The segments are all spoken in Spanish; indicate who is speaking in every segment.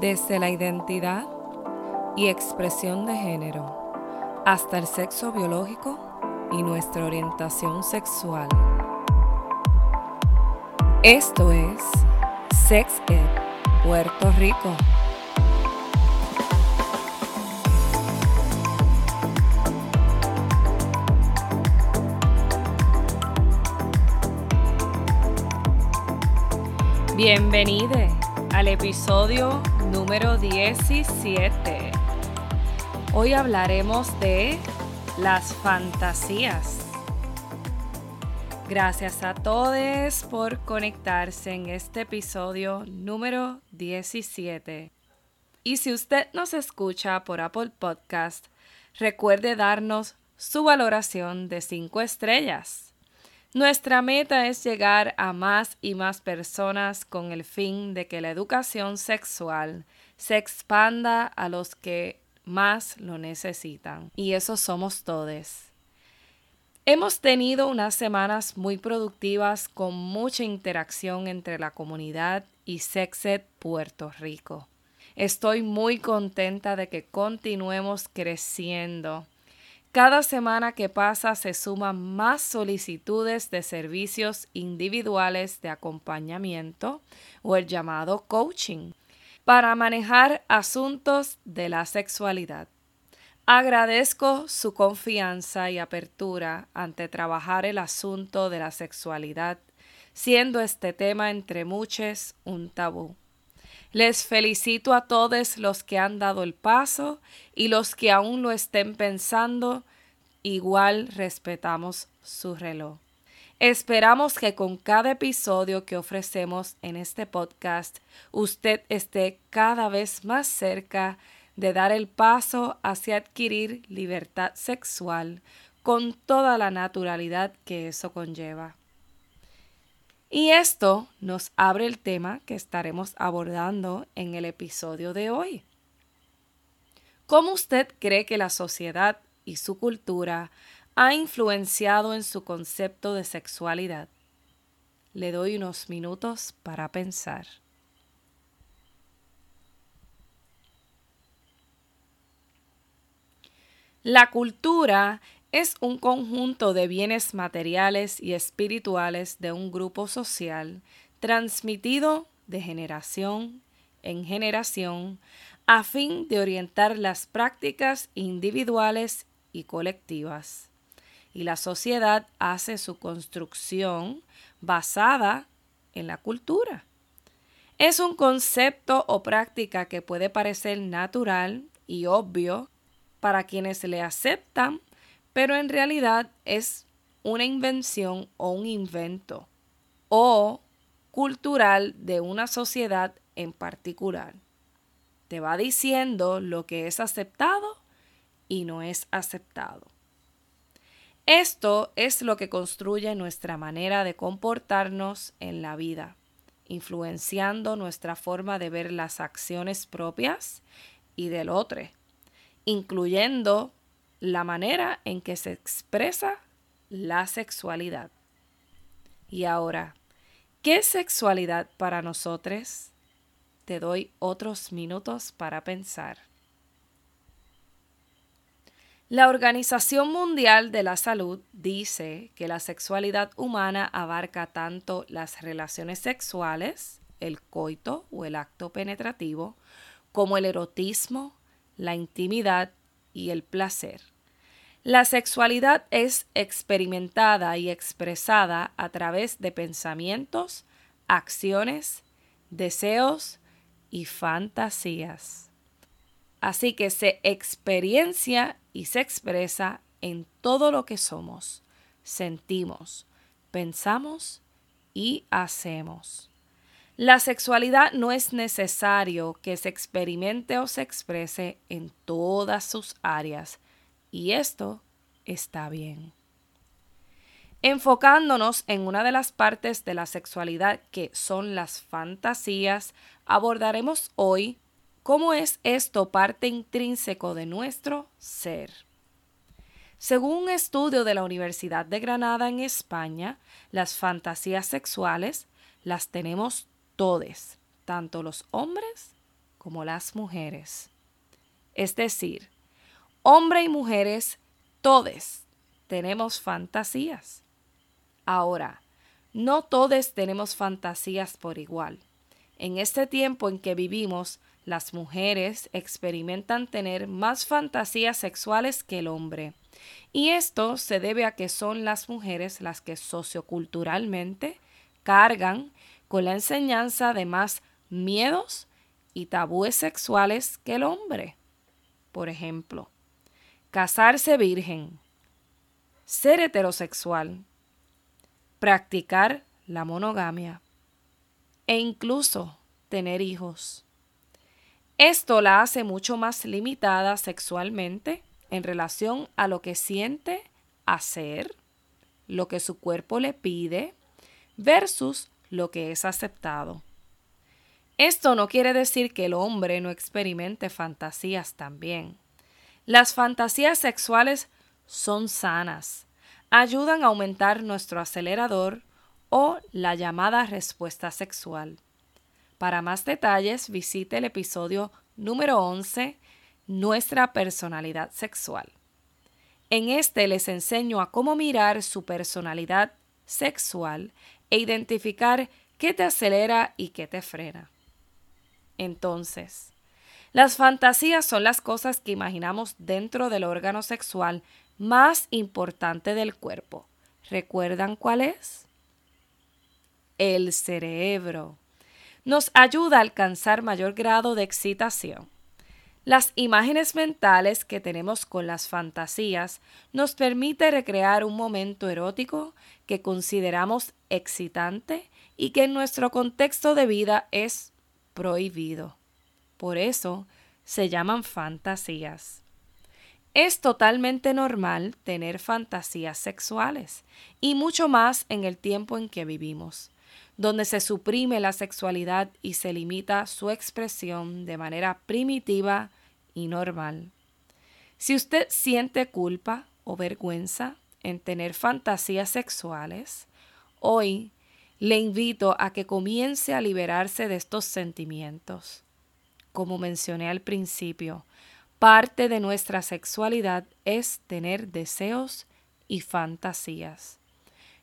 Speaker 1: Desde la identidad y expresión de género hasta el sexo biológico y nuestra orientación sexual. Esto es Sex Ed Puerto Rico. Bienvenide al episodio número 17. Hoy hablaremos de las fantasías. Gracias a todos por conectarse en este episodio número 17. Y si usted nos escucha por Apple Podcast, recuerde darnos su valoración de 5 estrellas. Nuestra meta es llegar a más y más personas con el fin de que la educación sexual se expanda a los que más lo necesitan. Y eso somos todos. Hemos tenido unas semanas muy productivas con mucha interacción entre la comunidad y Sexed Puerto Rico. Estoy muy contenta de que continuemos creciendo cada semana que pasa se suman más solicitudes de servicios individuales de acompañamiento o el llamado coaching para manejar asuntos de la sexualidad. Agradezco su confianza y apertura ante trabajar el asunto de la sexualidad, siendo este tema entre muchos un tabú. Les felicito a todos los que han dado el paso y los que aún lo estén pensando, igual respetamos su reloj. Esperamos que con cada episodio que ofrecemos en este podcast, usted esté cada vez más cerca de dar el paso hacia adquirir libertad sexual con toda la naturalidad que eso conlleva. Y esto nos abre el tema que estaremos abordando en el episodio de hoy. ¿Cómo usted cree que la sociedad y su cultura ha influenciado en su concepto de sexualidad? Le doy unos minutos para pensar. La cultura es un conjunto de bienes materiales y espirituales de un grupo social transmitido de generación en generación a fin de orientar las prácticas individuales y colectivas. Y la sociedad hace su construcción basada en la cultura. Es un concepto o práctica que puede parecer natural y obvio para quienes le aceptan pero en realidad es una invención o un invento o cultural de una sociedad en particular. Te va diciendo lo que es aceptado y no es aceptado. Esto es lo que construye nuestra manera de comportarnos en la vida, influenciando nuestra forma de ver las acciones propias y del otro, incluyendo la manera en que se expresa la sexualidad. Y ahora, ¿qué sexualidad para nosotros? Te doy otros minutos para pensar. La Organización Mundial de la Salud dice que la sexualidad humana abarca tanto las relaciones sexuales, el coito o el acto penetrativo, como el erotismo, la intimidad y el placer. La sexualidad es experimentada y expresada a través de pensamientos, acciones, deseos y fantasías. Así que se experiencia y se expresa en todo lo que somos, sentimos, pensamos y hacemos. La sexualidad no es necesario que se experimente o se exprese en todas sus áreas, y esto está bien. Enfocándonos en una de las partes de la sexualidad que son las fantasías, abordaremos hoy cómo es esto parte intrínseco de nuestro ser. Según un estudio de la Universidad de Granada en España, las fantasías sexuales las tenemos todos, tanto los hombres como las mujeres. Es decir, hombre y mujeres, todos tenemos fantasías. Ahora, no todos tenemos fantasías por igual. En este tiempo en que vivimos, las mujeres experimentan tener más fantasías sexuales que el hombre. Y esto se debe a que son las mujeres las que socioculturalmente cargan con la enseñanza de más miedos y tabúes sexuales que el hombre. Por ejemplo, casarse virgen, ser heterosexual, practicar la monogamia e incluso tener hijos. Esto la hace mucho más limitada sexualmente en relación a lo que siente hacer, lo que su cuerpo le pide, versus lo que es aceptado. Esto no quiere decir que el hombre no experimente fantasías también. Las fantasías sexuales son sanas, ayudan a aumentar nuestro acelerador o la llamada respuesta sexual. Para más detalles, visite el episodio número 11, Nuestra personalidad sexual. En este les enseño a cómo mirar su personalidad sexual e identificar qué te acelera y qué te frena. Entonces, las fantasías son las cosas que imaginamos dentro del órgano sexual más importante del cuerpo. ¿Recuerdan cuál es? El cerebro. Nos ayuda a alcanzar mayor grado de excitación. Las imágenes mentales que tenemos con las fantasías nos permite recrear un momento erótico que consideramos excitante y que en nuestro contexto de vida es prohibido. Por eso se llaman fantasías. Es totalmente normal tener fantasías sexuales y mucho más en el tiempo en que vivimos, donde se suprime la sexualidad y se limita su expresión de manera primitiva y normal. Si usted siente culpa o vergüenza en tener fantasías sexuales, hoy le invito a que comience a liberarse de estos sentimientos. Como mencioné al principio, Parte de nuestra sexualidad es tener deseos y fantasías.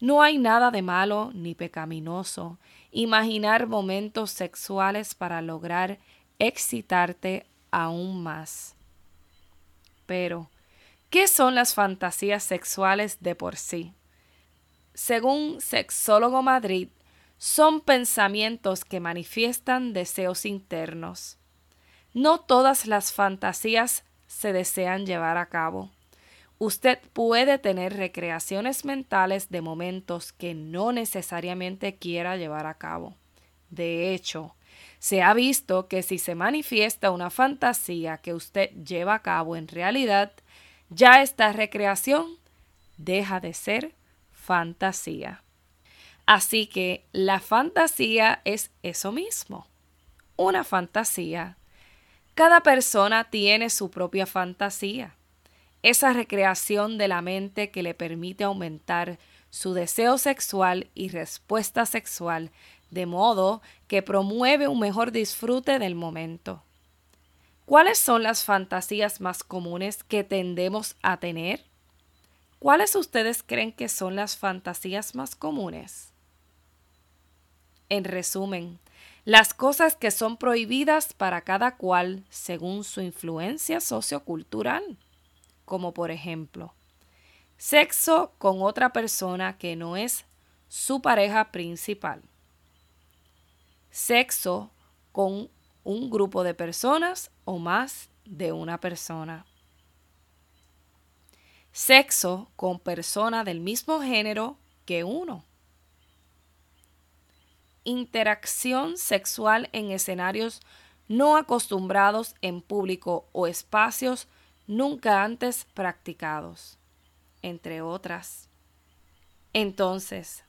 Speaker 1: No hay nada de malo ni pecaminoso imaginar momentos sexuales para lograr excitarte aún más. Pero, ¿qué son las fantasías sexuales de por sí? Según Sexólogo Madrid, son pensamientos que manifiestan deseos internos no todas las fantasías se desean llevar a cabo. Usted puede tener recreaciones mentales de momentos que no necesariamente quiera llevar a cabo. De hecho, se ha visto que si se manifiesta una fantasía que usted lleva a cabo en realidad, ya esta recreación deja de ser fantasía. Así que la fantasía es eso mismo, una fantasía cada persona tiene su propia fantasía, esa recreación de la mente que le permite aumentar su deseo sexual y respuesta sexual, de modo que promueve un mejor disfrute del momento. ¿Cuáles son las fantasías más comunes que tendemos a tener? ¿Cuáles ustedes creen que son las fantasías más comunes? En resumen, las cosas que son prohibidas para cada cual según su influencia sociocultural, como por ejemplo, sexo con otra persona que no es su pareja principal, sexo con un grupo de personas o más de una persona, sexo con persona del mismo género que uno interacción sexual en escenarios no acostumbrados en público o espacios nunca antes practicados, entre otras. Entonces,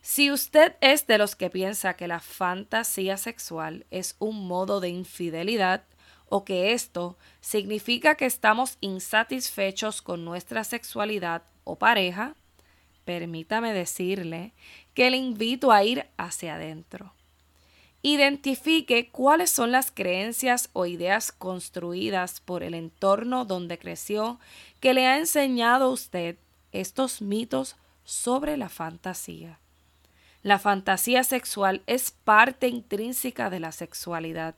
Speaker 1: si usted es de los que piensa que la fantasía sexual es un modo de infidelidad o que esto significa que estamos insatisfechos con nuestra sexualidad o pareja, permítame decirle que le invito a ir hacia adentro Identifique cuáles son las creencias o ideas construidas por el entorno donde creció que le ha enseñado a usted estos mitos sobre la fantasía. La fantasía sexual es parte intrínseca de la sexualidad.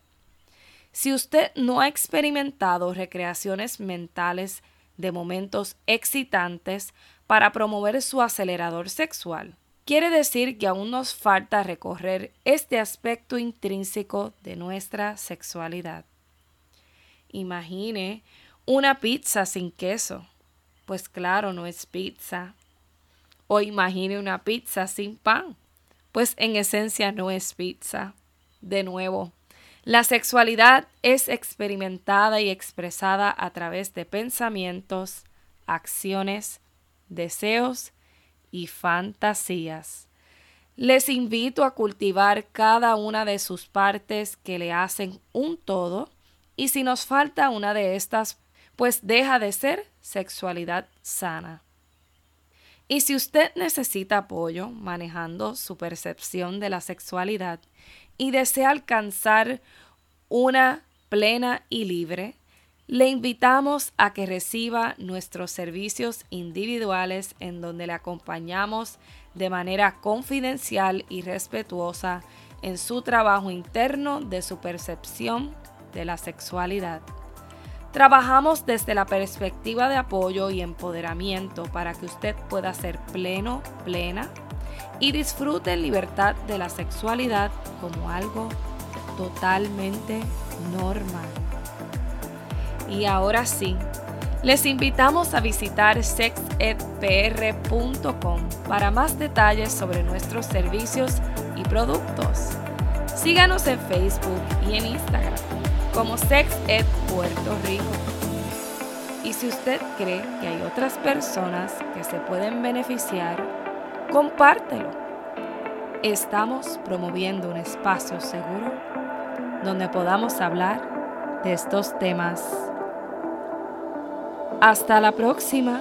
Speaker 1: Si usted no ha experimentado recreaciones mentales de momentos excitantes para promover su acelerador sexual, quiere decir que aún nos falta recorrer este aspecto intrínseco de nuestra sexualidad. Imagine una pizza sin queso. Pues claro, no es pizza. O imagine una pizza sin pan. Pues en esencia no es pizza. De nuevo, la sexualidad es experimentada y expresada a través de pensamientos, acciones, deseos y fantasías. Les invito a cultivar cada una de sus partes que le hacen un todo y si nos falta una de estas, pues deja de ser sexualidad sana. Y si usted necesita apoyo manejando su percepción de la sexualidad y desea alcanzar una plena y libre, le invitamos a que reciba nuestros servicios individuales en donde le acompañamos de manera confidencial y respetuosa en su trabajo interno de su percepción de la sexualidad. Trabajamos desde la perspectiva de apoyo y empoderamiento para que usted pueda ser pleno, plena y disfrute en libertad de la sexualidad como algo totalmente normal. Y ahora sí, les invitamos a visitar sexedpr.com para más detalles sobre nuestros servicios y productos. Síganos en Facebook y en Instagram como SexEd Puerto Rico. Y si usted cree que hay otras personas que se pueden beneficiar, compártelo. Estamos promoviendo un espacio seguro donde podamos hablar de estos temas hasta la próxima.